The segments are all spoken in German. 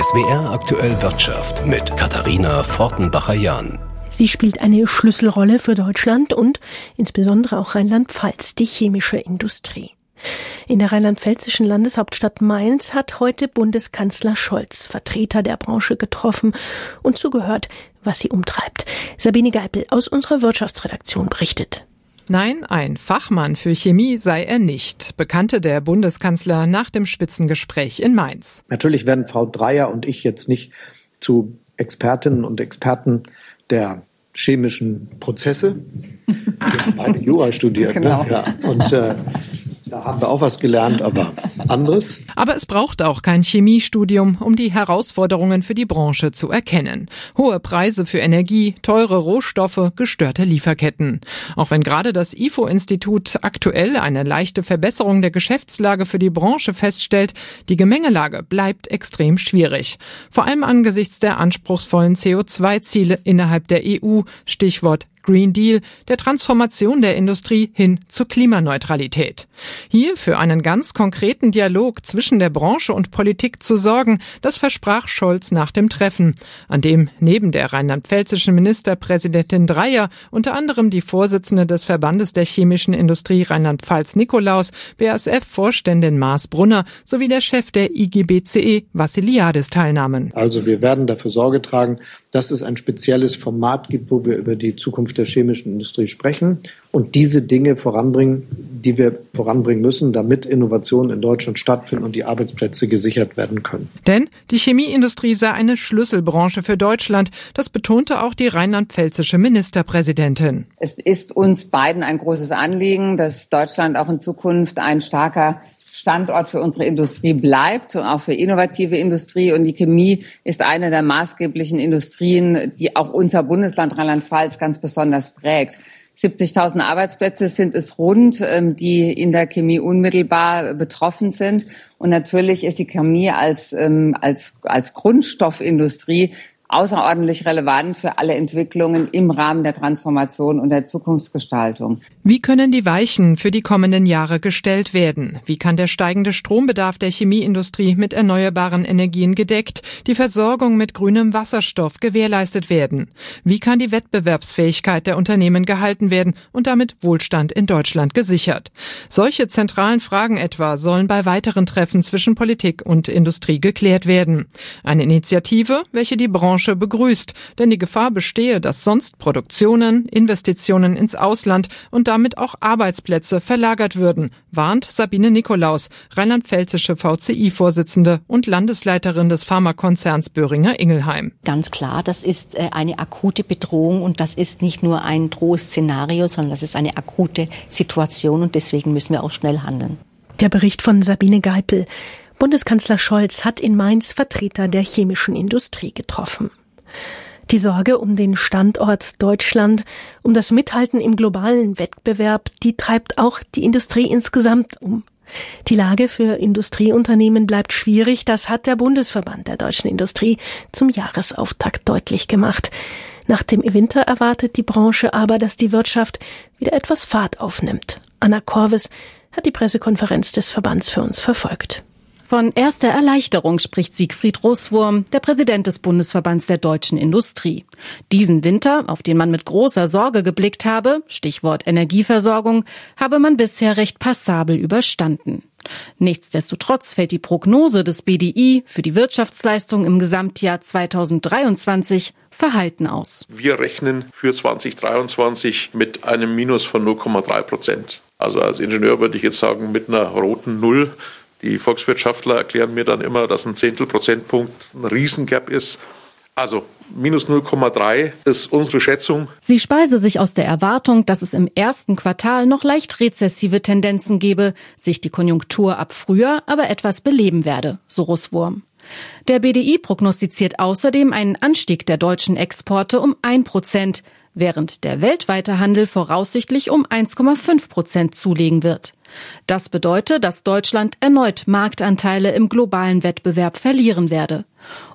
SWR aktuell Wirtschaft mit Katharina Fortenbacher-Jahn. Sie spielt eine Schlüsselrolle für Deutschland und insbesondere auch Rheinland-Pfalz, die chemische Industrie. In der rheinland-pfälzischen Landeshauptstadt Mainz hat heute Bundeskanzler Scholz Vertreter der Branche getroffen und zugehört, was sie umtreibt. Sabine Geipel aus unserer Wirtschaftsredaktion berichtet. Nein, ein Fachmann für Chemie sei er nicht, bekannte der Bundeskanzler nach dem Spitzengespräch in Mainz. Natürlich werden Frau Dreier und ich jetzt nicht zu Expertinnen und Experten der chemischen Prozesse. Wir haben beide Jura studiert. Ne? Genau. Ne? Ja. Und äh, da haben wir auch was gelernt, aber anderes. Aber es braucht auch kein Chemiestudium, um die Herausforderungen für die Branche zu erkennen. Hohe Preise für Energie, teure Rohstoffe, gestörte Lieferketten. Auch wenn gerade das IFO-Institut aktuell eine leichte Verbesserung der Geschäftslage für die Branche feststellt, die Gemengelage bleibt extrem schwierig. Vor allem angesichts der anspruchsvollen CO2-Ziele innerhalb der EU, Stichwort Green Deal, der Transformation der Industrie hin zur Klimaneutralität. Hier für einen ganz konkreten Dialog zwischen der Branche und Politik zu sorgen, das versprach Scholz nach dem Treffen, an dem neben der rheinland-pfälzischen Ministerpräsidentin Dreyer unter anderem die Vorsitzende des Verbandes der chemischen Industrie Rheinland-Pfalz Nikolaus, BASF-Vorständin Maas Brunner sowie der Chef der IGBCE Vassiliadis teilnahmen. Also wir werden dafür Sorge tragen, dass es ein spezielles Format gibt, wo wir über die Zukunft der chemischen Industrie sprechen und diese Dinge voranbringen, die wir voranbringen müssen, damit Innovationen in Deutschland stattfinden und die Arbeitsplätze gesichert werden können. Denn die Chemieindustrie sei eine Schlüsselbranche für Deutschland. Das betonte auch die rheinland-pfälzische Ministerpräsidentin. Es ist uns beiden ein großes Anliegen, dass Deutschland auch in Zukunft ein starker Standort für unsere Industrie bleibt, auch für innovative Industrie. Und die Chemie ist eine der maßgeblichen Industrien, die auch unser Bundesland Rheinland-Pfalz ganz besonders prägt. 70.000 Arbeitsplätze sind es rund, ähm, die in der Chemie unmittelbar betroffen sind. Und natürlich ist die Chemie als, ähm, als, als Grundstoffindustrie außerordentlich relevant für alle Entwicklungen im Rahmen der Transformation und der Zukunftsgestaltung. Wie können die Weichen für die kommenden Jahre gestellt werden? Wie kann der steigende Strombedarf der Chemieindustrie mit erneuerbaren Energien gedeckt, die Versorgung mit grünem Wasserstoff gewährleistet werden? Wie kann die Wettbewerbsfähigkeit der Unternehmen gehalten werden und damit Wohlstand in Deutschland gesichert? Solche zentralen Fragen etwa sollen bei weiteren Treffen zwischen Politik und Industrie geklärt werden. Eine Initiative, welche die Branche Branche begrüßt, denn die Gefahr bestehe, dass sonst Produktionen, Investitionen ins Ausland und damit auch Arbeitsplätze verlagert würden, warnt Sabine Nikolaus, rheinland-pfälzische VCI-Vorsitzende und Landesleiterin des Pharmakonzerns Böhringer Ingelheim. Ganz klar, das ist äh, eine akute Bedrohung und das ist nicht nur ein Drohszenario, sondern das ist eine akute Situation und deswegen müssen wir auch schnell handeln. Der Bericht von Sabine Geipel. Bundeskanzler Scholz hat in Mainz Vertreter der chemischen Industrie getroffen. Die Sorge um den Standort Deutschland, um das Mithalten im globalen Wettbewerb, die treibt auch die Industrie insgesamt um. Die Lage für Industrieunternehmen bleibt schwierig, das hat der Bundesverband der deutschen Industrie zum Jahresauftakt deutlich gemacht. Nach dem Winter erwartet die Branche aber, dass die Wirtschaft wieder etwas Fahrt aufnimmt. Anna Korves hat die Pressekonferenz des Verbands für uns verfolgt. Von erster Erleichterung spricht Siegfried Russwurm, der Präsident des Bundesverbands der deutschen Industrie. Diesen Winter, auf den man mit großer Sorge geblickt habe, Stichwort Energieversorgung, habe man bisher recht passabel überstanden. Nichtsdestotrotz fällt die Prognose des BDI für die Wirtschaftsleistung im Gesamtjahr 2023 verhalten aus. Wir rechnen für 2023 mit einem Minus von 0,3 Prozent. Also als Ingenieur würde ich jetzt sagen, mit einer roten Null die Volkswirtschaftler erklären mir dann immer, dass ein Zehntelprozentpunkt ein Riesengap ist. Also minus 0,3 ist unsere Schätzung. Sie speise sich aus der Erwartung, dass es im ersten Quartal noch leicht rezessive Tendenzen gebe, sich die Konjunktur ab Frühjahr aber etwas beleben werde, so Russwurm. Der BDI prognostiziert außerdem einen Anstieg der deutschen Exporte um ein Prozent, während der weltweite Handel voraussichtlich um 1,5 Prozent zulegen wird. Das bedeutet, dass Deutschland erneut Marktanteile im globalen Wettbewerb verlieren werde.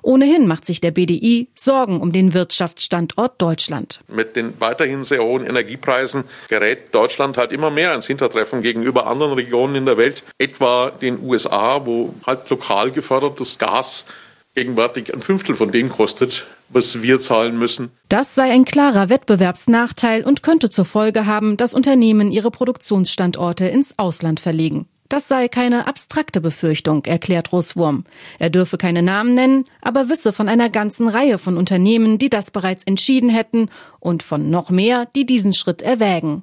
Ohnehin macht sich der BDI Sorgen um den Wirtschaftsstandort Deutschland. Mit den weiterhin sehr hohen Energiepreisen gerät Deutschland halt immer mehr ins Hintertreffen gegenüber anderen Regionen in der Welt, etwa den USA, wo halt lokal gefördertes Gas gegenwärtig ein Fünftel von dem kostet, was wir zahlen müssen. Das sei ein klarer Wettbewerbsnachteil und könnte zur Folge haben, dass Unternehmen ihre Produktionsstandorte ins Ausland verlegen. Das sei keine abstrakte Befürchtung, erklärt Russwurm. Er dürfe keine Namen nennen, aber wisse von einer ganzen Reihe von Unternehmen, die das bereits entschieden hätten und von noch mehr, die diesen Schritt erwägen.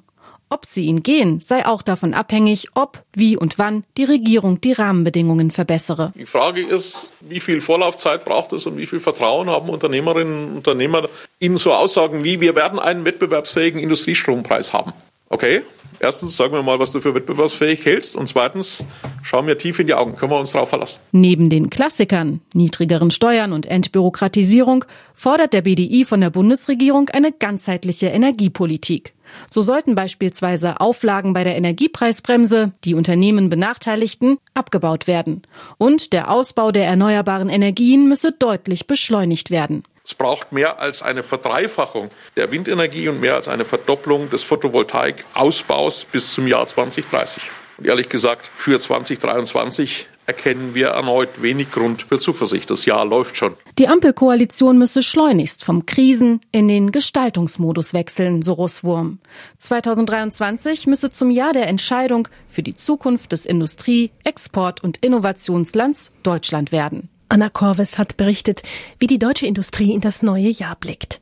Ob sie ihn gehen, sei auch davon abhängig, ob, wie und wann die Regierung die Rahmenbedingungen verbessere. Die Frage ist, wie viel Vorlaufzeit braucht es und wie viel Vertrauen haben Unternehmerinnen und Unternehmer in so Aussagen wie, wir werden einen wettbewerbsfähigen Industriestrompreis haben. Okay, erstens sagen wir mal, was du für wettbewerbsfähig hältst und zweitens schauen wir tief in die Augen, können wir uns darauf verlassen. Neben den Klassikern, niedrigeren Steuern und Entbürokratisierung fordert der BDI von der Bundesregierung eine ganzheitliche Energiepolitik. So sollten beispielsweise Auflagen bei der Energiepreisbremse, die Unternehmen benachteiligten, abgebaut werden. Und der Ausbau der erneuerbaren Energien müsse deutlich beschleunigt werden. Es braucht mehr als eine Verdreifachung der Windenergie und mehr als eine Verdopplung des Photovoltaikausbaus bis zum Jahr 2030. Und ehrlich gesagt, für 2023 erkennen wir erneut wenig Grund für Zuversicht. Das Jahr läuft schon. Die Ampelkoalition müsse schleunigst vom Krisen in den Gestaltungsmodus wechseln, so Russwurm. 2023 müsse zum Jahr der Entscheidung für die Zukunft des Industrie-, Export- und Innovationslands Deutschland werden. Anna Korves hat berichtet, wie die deutsche Industrie in das neue Jahr blickt.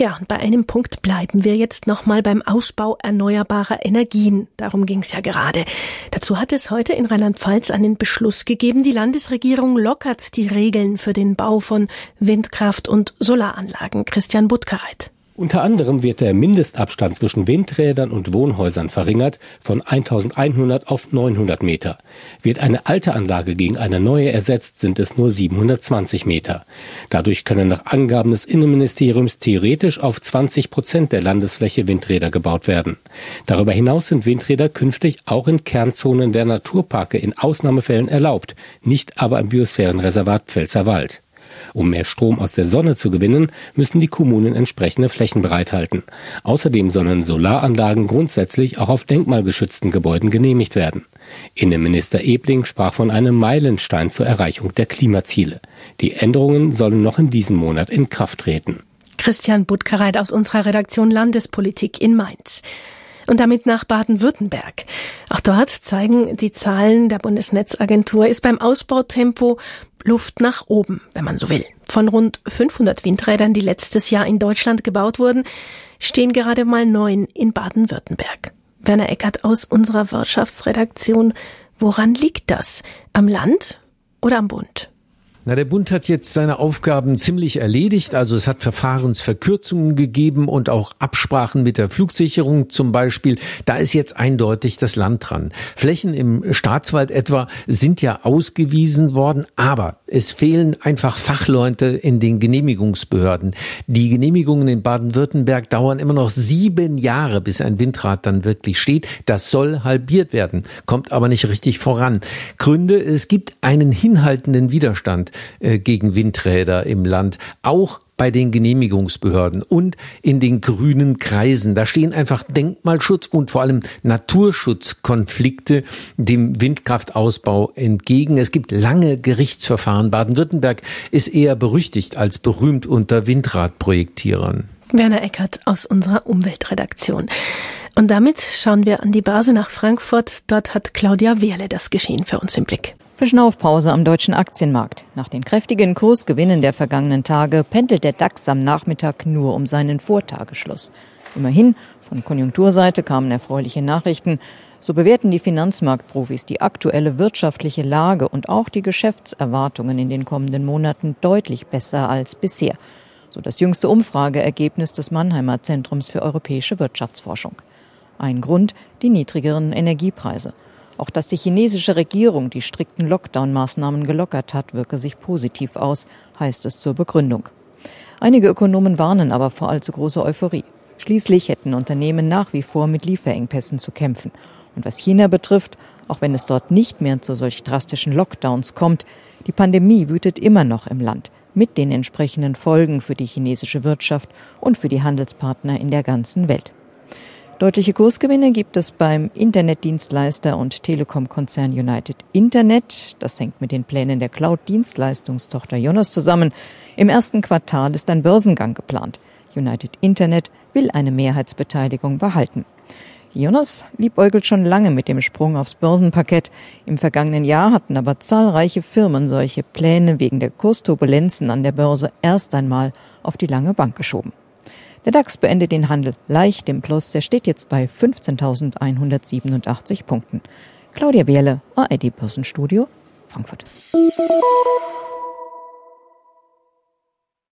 Ja, und bei einem Punkt bleiben wir jetzt nochmal beim Ausbau erneuerbarer Energien. Darum ging es ja gerade. Dazu hat es heute in Rheinland-Pfalz einen Beschluss gegeben. Die Landesregierung lockert die Regeln für den Bau von Windkraft- und Solaranlagen. Christian Buttgereit. Unter anderem wird der Mindestabstand zwischen Windrädern und Wohnhäusern verringert von 1100 auf 900 Meter. Wird eine alte Anlage gegen eine neue ersetzt, sind es nur 720 Meter. Dadurch können nach Angaben des Innenministeriums theoretisch auf 20 Prozent der Landesfläche Windräder gebaut werden. Darüber hinaus sind Windräder künftig auch in Kernzonen der Naturparke in Ausnahmefällen erlaubt, nicht aber im Biosphärenreservat Pfälzerwald. Um mehr Strom aus der Sonne zu gewinnen, müssen die Kommunen entsprechende Flächen bereithalten. Außerdem sollen Solaranlagen grundsätzlich auch auf denkmalgeschützten Gebäuden genehmigt werden. Innenminister Ebling sprach von einem Meilenstein zur Erreichung der Klimaziele. Die Änderungen sollen noch in diesem Monat in Kraft treten. Christian Budkereit aus unserer Redaktion Landespolitik in Mainz. Und damit nach Baden-Württemberg. Auch dort zeigen die Zahlen der Bundesnetzagentur, ist beim Ausbautempo Luft nach oben, wenn man so will. Von rund 500 Windrädern, die letztes Jahr in Deutschland gebaut wurden, stehen gerade mal neun in Baden-Württemberg. Werner Eckert aus unserer Wirtschaftsredaktion. Woran liegt das? Am Land oder am Bund? Na, der Bund hat jetzt seine Aufgaben ziemlich erledigt. Also es hat Verfahrensverkürzungen gegeben und auch Absprachen mit der Flugsicherung zum Beispiel. Da ist jetzt eindeutig das Land dran. Flächen im Staatswald etwa sind ja ausgewiesen worden, aber es fehlen einfach Fachleute in den Genehmigungsbehörden. Die Genehmigungen in Baden-Württemberg dauern immer noch sieben Jahre, bis ein Windrad dann wirklich steht. Das soll halbiert werden, kommt aber nicht richtig voran. Gründe, es gibt einen hinhaltenden Widerstand äh, gegen Windräder im Land, auch bei den Genehmigungsbehörden und in den grünen Kreisen. Da stehen einfach Denkmalschutz und vor allem Naturschutzkonflikte dem Windkraftausbau entgegen. Es gibt lange Gerichtsverfahren. Baden-Württemberg ist eher berüchtigt als berühmt unter Windradprojektierern. Werner Eckert aus unserer Umweltredaktion. Und damit schauen wir an die Börse nach Frankfurt. Dort hat Claudia Wehrle das Geschehen für uns im Blick. Verschnaufpause am deutschen Aktienmarkt. Nach den kräftigen Kursgewinnen der vergangenen Tage pendelt der DAX am Nachmittag nur um seinen Vortagesschluss. Immerhin, von Konjunkturseite kamen erfreuliche Nachrichten. So bewerten die Finanzmarktprofis die aktuelle wirtschaftliche Lage und auch die Geschäftserwartungen in den kommenden Monaten deutlich besser als bisher. So das jüngste Umfrageergebnis des Mannheimer Zentrums für europäische Wirtschaftsforschung. Ein Grund die niedrigeren Energiepreise. Auch dass die chinesische Regierung die strikten Lockdown-Maßnahmen gelockert hat, wirke sich positiv aus, heißt es zur Begründung. Einige Ökonomen warnen aber vor allzu großer Euphorie. Schließlich hätten Unternehmen nach wie vor mit Lieferengpässen zu kämpfen. Und was China betrifft, auch wenn es dort nicht mehr zu solch drastischen Lockdowns kommt, die Pandemie wütet immer noch im Land, mit den entsprechenden Folgen für die chinesische Wirtschaft und für die Handelspartner in der ganzen Welt. Deutliche Kursgewinne gibt es beim Internetdienstleister und Telekom-Konzern United Internet. Das hängt mit den Plänen der Cloud-Dienstleistungstochter Jonas zusammen. Im ersten Quartal ist ein Börsengang geplant. United Internet will eine Mehrheitsbeteiligung behalten. Jonas liebäugelt schon lange mit dem Sprung aufs Börsenparkett. Im vergangenen Jahr hatten aber zahlreiche Firmen solche Pläne wegen der Kursturbulenzen an der Börse erst einmal auf die lange Bank geschoben. Der DAX beendet den Handel leicht im Plus. Der steht jetzt bei 15.187 Punkten. Claudia Bierle, ARD Börsenstudio, Frankfurt.